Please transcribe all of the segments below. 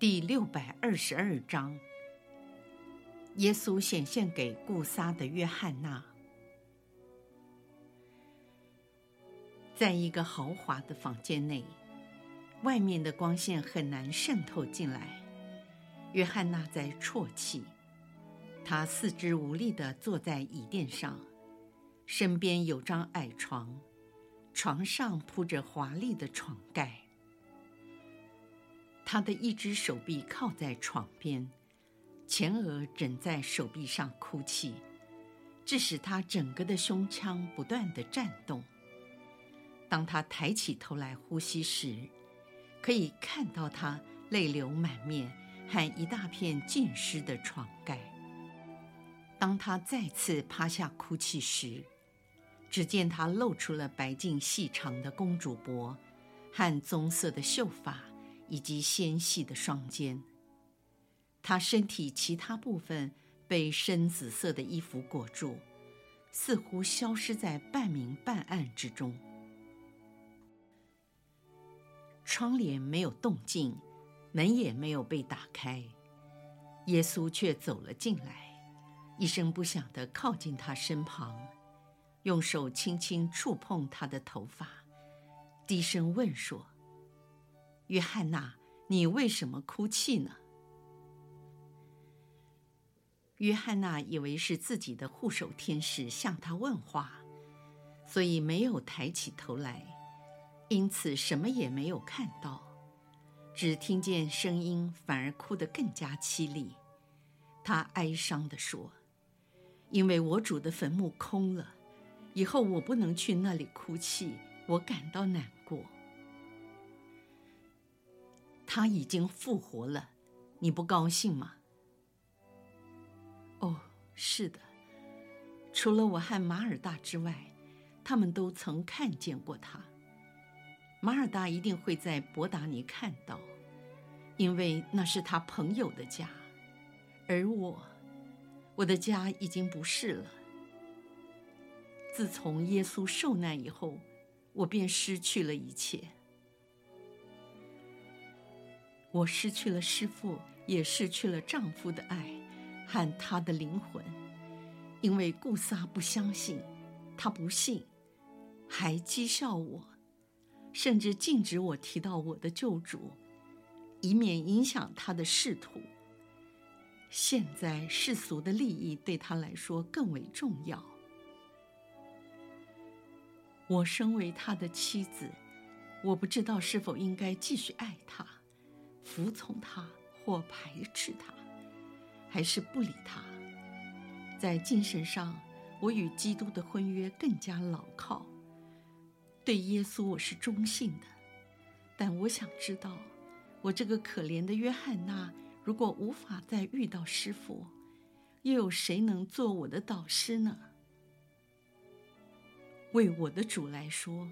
第六百二十二章，耶稣显现给顾撒的约翰娜。在一个豪华的房间内，外面的光线很难渗透进来。约翰娜在啜泣，她四肢无力地坐在椅垫上，身边有张矮床，床上铺着华丽的床盖。他的一只手臂靠在床边，前额枕在手臂上哭泣，致使他整个的胸腔不断地颤动。当他抬起头来呼吸时，可以看到他泪流满面和一大片浸湿的床盖。当他再次趴下哭泣时，只见他露出了白净细长的公主脖和棕色的秀发。以及纤细的双肩，他身体其他部分被深紫色的衣服裹住，似乎消失在半明半暗之中。窗帘没有动静，门也没有被打开，耶稣却走了进来，一声不响地靠近他身旁，用手轻轻触碰他的头发，低声问说。约翰娜，你为什么哭泣呢？约翰娜以为是自己的护守天使向她问话，所以没有抬起头来，因此什么也没有看到，只听见声音，反而哭得更加凄厉。她哀伤地说：“因为我主的坟墓空了，以后我不能去那里哭泣，我感到难过。”他已经复活了，你不高兴吗？哦，是的，除了我和马尔大之外，他们都曾看见过他。马尔大一定会在博达尼看到，因为那是他朋友的家，而我，我的家已经不是了。自从耶稣受难以后，我便失去了一切。我失去了师父，也失去了丈夫的爱和他的灵魂，因为顾萨不相信，他不信，还讥笑我，甚至禁止我提到我的救主，以免影响他的仕途。现在世俗的利益对他来说更为重要。我身为他的妻子，我不知道是否应该继续爱他。服从他或排斥他，还是不理他？在精神上，我与基督的婚约更加牢靠。对耶稣，我是忠信的。但我想知道，我这个可怜的约翰娜，如果无法再遇到师傅，又有谁能做我的导师呢？为我的主来说，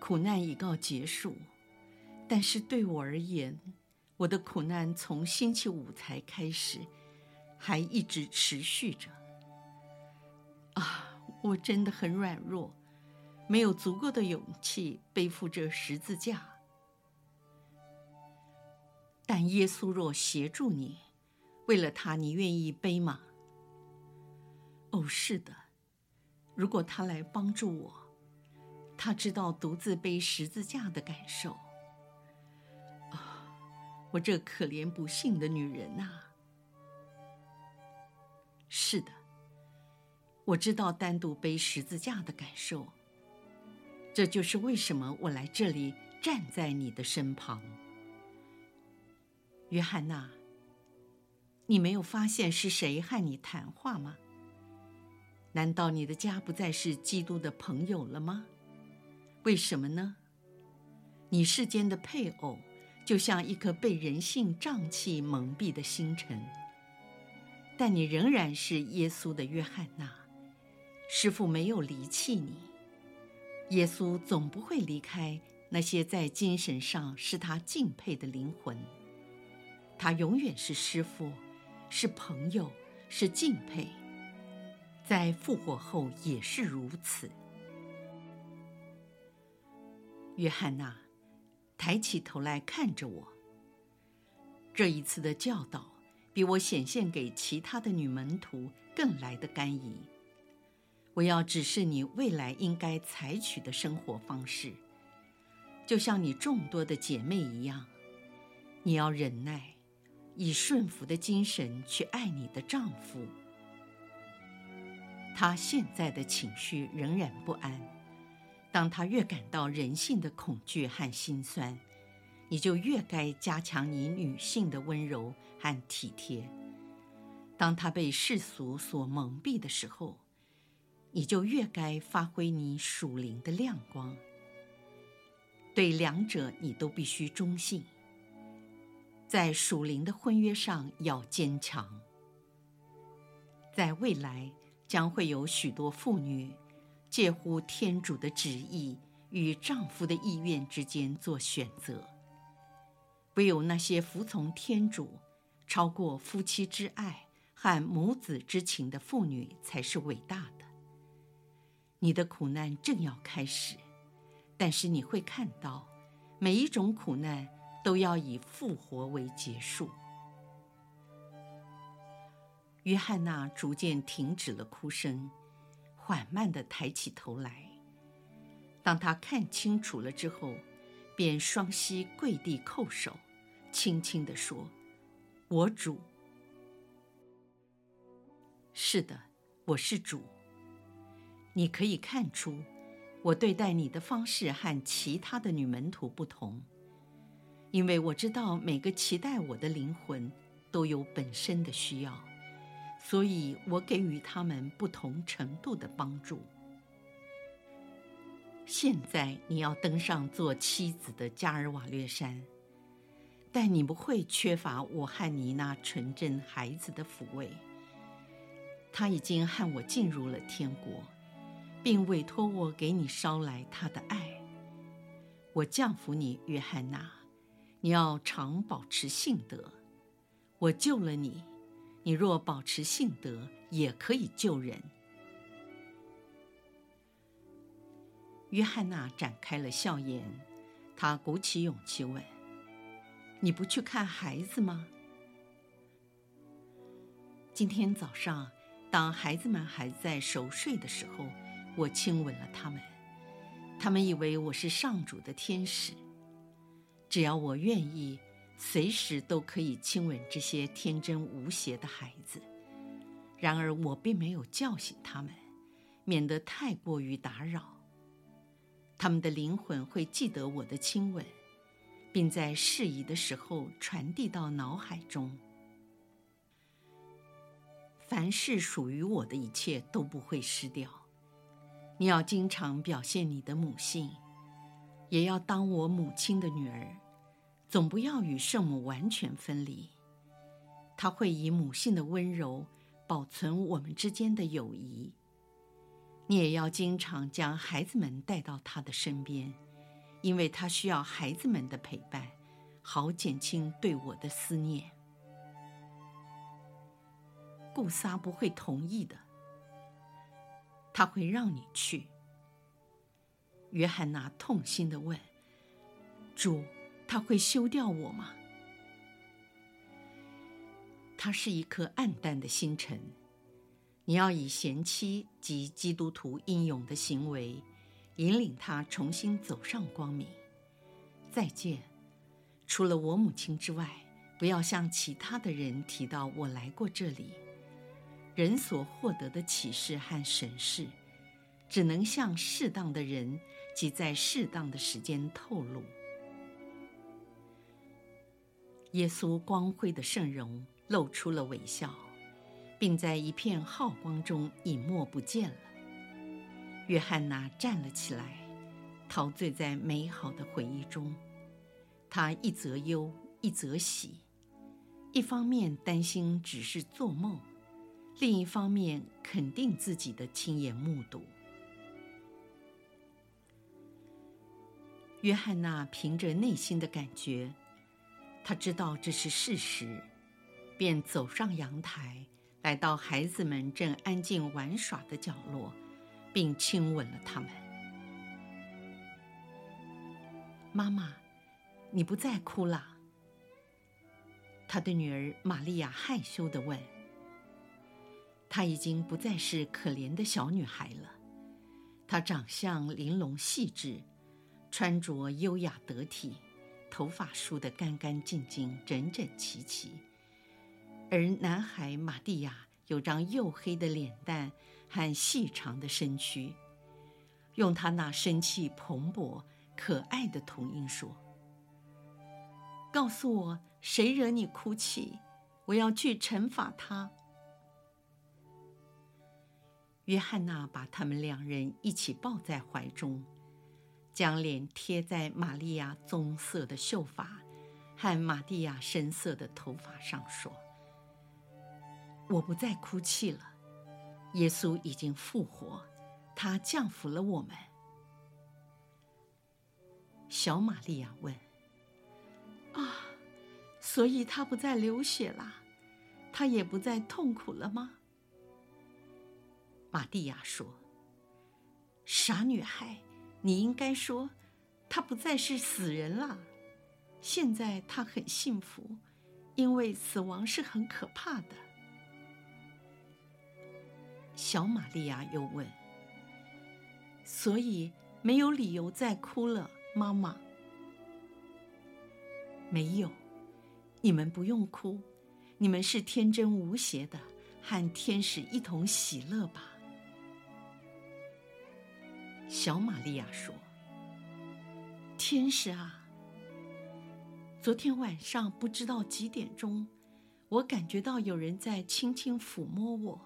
苦难已告结束，但是对我而言，我的苦难从星期五才开始，还一直持续着。啊，我真的很软弱，没有足够的勇气背负这十字架。但耶稣若协助你，为了他，你愿意背吗？哦，是的。如果他来帮助我，他知道独自背十字架的感受。我这可怜不幸的女人呐！是的，我知道单独背十字架的感受。这就是为什么我来这里站在你的身旁，约翰娜。你没有发现是谁和你谈话吗？难道你的家不再是基督的朋友了吗？为什么呢？你世间的配偶。就像一颗被人性瘴气蒙蔽的星辰。但你仍然是耶稣的约翰娜，师傅没有离弃你。耶稣总不会离开那些在精神上使他敬佩的灵魂。他永远是师傅，是朋友，是敬佩。在复活后也是如此。约翰娜抬起头来看着我。这一次的教导比我显现给其他的女门徒更来得甘飴。我要指示你未来应该采取的生活方式，就像你众多的姐妹一样，你要忍耐，以顺服的精神去爱你的丈夫。他现在的情绪仍然不安。当他越感到人性的恐惧和心酸，你就越该加强你女性的温柔和体贴。当他被世俗所蒙蔽的时候，你就越该发挥你属灵的亮光。对两者，你都必须忠信。在属灵的婚约上要坚强。在未来将会有许多妇女。介乎天主的旨意与丈夫的意愿之间做选择，唯有那些服从天主、超过夫妻之爱和母子之情的妇女才是伟大的。你的苦难正要开始，但是你会看到，每一种苦难都要以复活为结束。约翰娜逐渐停止了哭声。缓慢地抬起头来，当他看清楚了之后，便双膝跪地叩首，轻轻地说：“我主。”是的，我是主。你可以看出，我对待你的方式和其他的女门徒不同，因为我知道每个期待我的灵魂都有本身的需要。所以我给予他们不同程度的帮助。现在你要登上做妻子的加尔瓦略山，但你不会缺乏我和你那纯真孩子的抚慰。他已经和我进入了天国，并委托我给你捎来他的爱。我降服你，约翰娜，你要常保持信德。我救了你。你若保持性德，也可以救人。约翰娜展开了笑颜，她鼓起勇气问：“你不去看孩子吗？”今天早上，当孩子们还在熟睡的时候，我亲吻了他们。他们以为我是上主的天使。只要我愿意。随时都可以亲吻这些天真无邪的孩子，然而我并没有叫醒他们，免得太过于打扰。他们的灵魂会记得我的亲吻，并在适宜的时候传递到脑海中。凡是属于我的一切都不会失掉。你要经常表现你的母性，也要当我母亲的女儿。总不要与圣母完全分离，她会以母性的温柔保存我们之间的友谊。你也要经常将孩子们带到她的身边，因为她需要孩子们的陪伴，好减轻对我的思念。顾撒不会同意的，他会让你去。约翰娜痛心地问：“主。”他会休掉我吗？他是一颗暗淡的星辰，你要以贤妻及基督徒英勇的行为，引领他重新走上光明。再见，除了我母亲之外，不要向其他的人提到我来过这里。人所获得的启示和神视，只能向适当的人及在适当的时间透露。耶稣光辉的圣容露出了微笑，并在一片浩光中隐没不见了。约翰娜站了起来，陶醉在美好的回忆中。他一则忧，一则喜，一方面担心只是做梦，另一方面肯定自己的亲眼目睹。约翰娜凭着内心的感觉，她知道这是事实，便走上阳台，来到孩子们正安静玩耍的角落，并亲吻了他们。妈妈，你不再哭了？她的女儿玛利亚害羞地问。她已经不再是可怜的小女孩了，她长相玲珑细致。穿着优雅得体，头发梳得干干净净、整整齐齐。而男孩马蒂亚有张黝黑的脸蛋和细长的身躯，用他那生气蓬勃、可爱的童音说：“告诉我，谁惹你哭泣？我要去惩罚他。”约翰娜把他们两人一起抱在怀中。将脸贴在玛利亚棕色的秀发和玛蒂亚深色的头发上，说：“我不再哭泣了。耶稣已经复活，他降服了我们。”小玛利亚问：“啊，所以他不再流血了，他也不再痛苦了吗？”玛蒂亚说：“傻女孩。”你应该说，他不再是死人了。现在他很幸福，因为死亡是很可怕的。小玛利亚又问：“所以没有理由再哭了，妈妈？”没有，你们不用哭，你们是天真无邪的，和天使一同喜乐吧。小玛利亚说：“天使啊，昨天晚上不知道几点钟，我感觉到有人在轻轻抚摸我。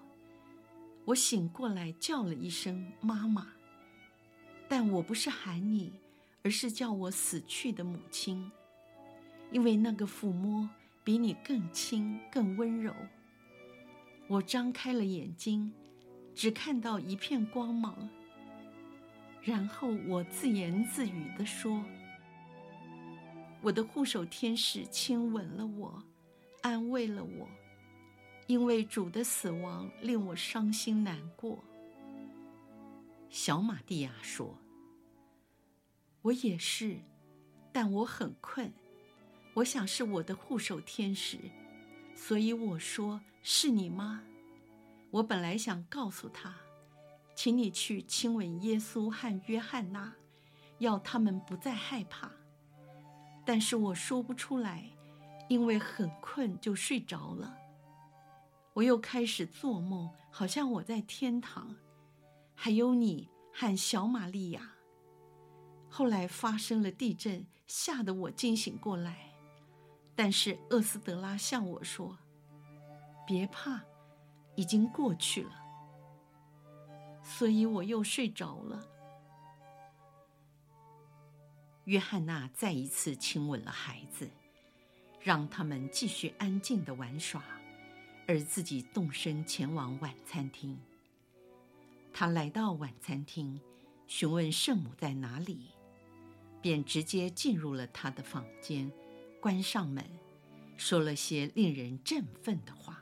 我醒过来叫了一声‘妈妈’，但我不是喊你，而是叫我死去的母亲，因为那个抚摸比你更轻、更温柔。我张开了眼睛，只看到一片光芒。”然后我自言自语地说：“我的护手天使亲吻了我，安慰了我，因为主的死亡令我伤心难过。”小马蒂亚说：“我也是，但我很困，我想是我的护手天使，所以我说是你吗？我本来想告诉他。”请你去亲吻耶稣和约翰娜，要他们不再害怕。但是我说不出来，因为很困就睡着了。我又开始做梦，好像我在天堂，还有你和小玛利亚。后来发生了地震，吓得我惊醒过来。但是厄斯德拉向我说：“别怕，已经过去了。”所以我又睡着了。约翰娜再一次亲吻了孩子，让他们继续安静地玩耍，而自己动身前往晚餐厅。他来到晚餐厅，询问圣母在哪里，便直接进入了她的房间，关上门，说了些令人振奋的话。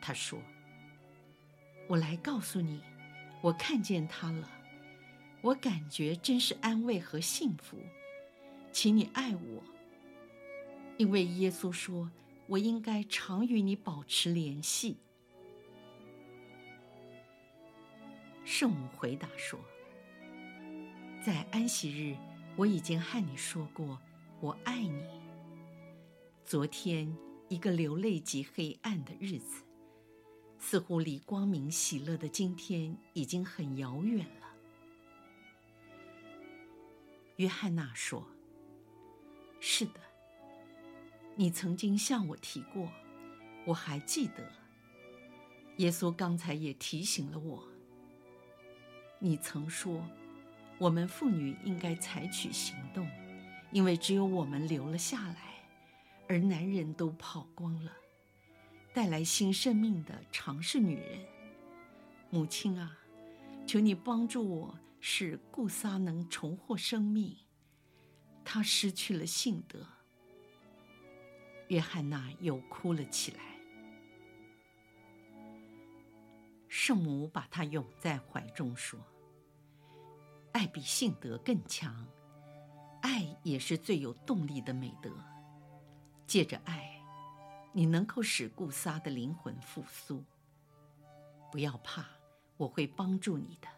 他说。我来告诉你，我看见他了，我感觉真是安慰和幸福，请你爱我，因为耶稣说我应该常与你保持联系。圣母回答说：“在安息日，我已经和你说过，我爱你。昨天一个流泪及黑暗的日子。”似乎离光明喜乐的今天已经很遥远了。约翰娜说：“是的，你曾经向我提过，我还记得。耶稣刚才也提醒了我。你曾说，我们妇女应该采取行动，因为只有我们留了下来，而男人都跑光了。带来新生命的常是女人。母亲啊，求你帮助我，使顾撒能重获生命。他失去了性德。约翰娜又哭了起来。圣母把她拥在怀中说：“爱比性德更强，爱也是最有动力的美德。借着爱，你能够使顾撒的灵魂复苏。不要怕，我会帮助你的。”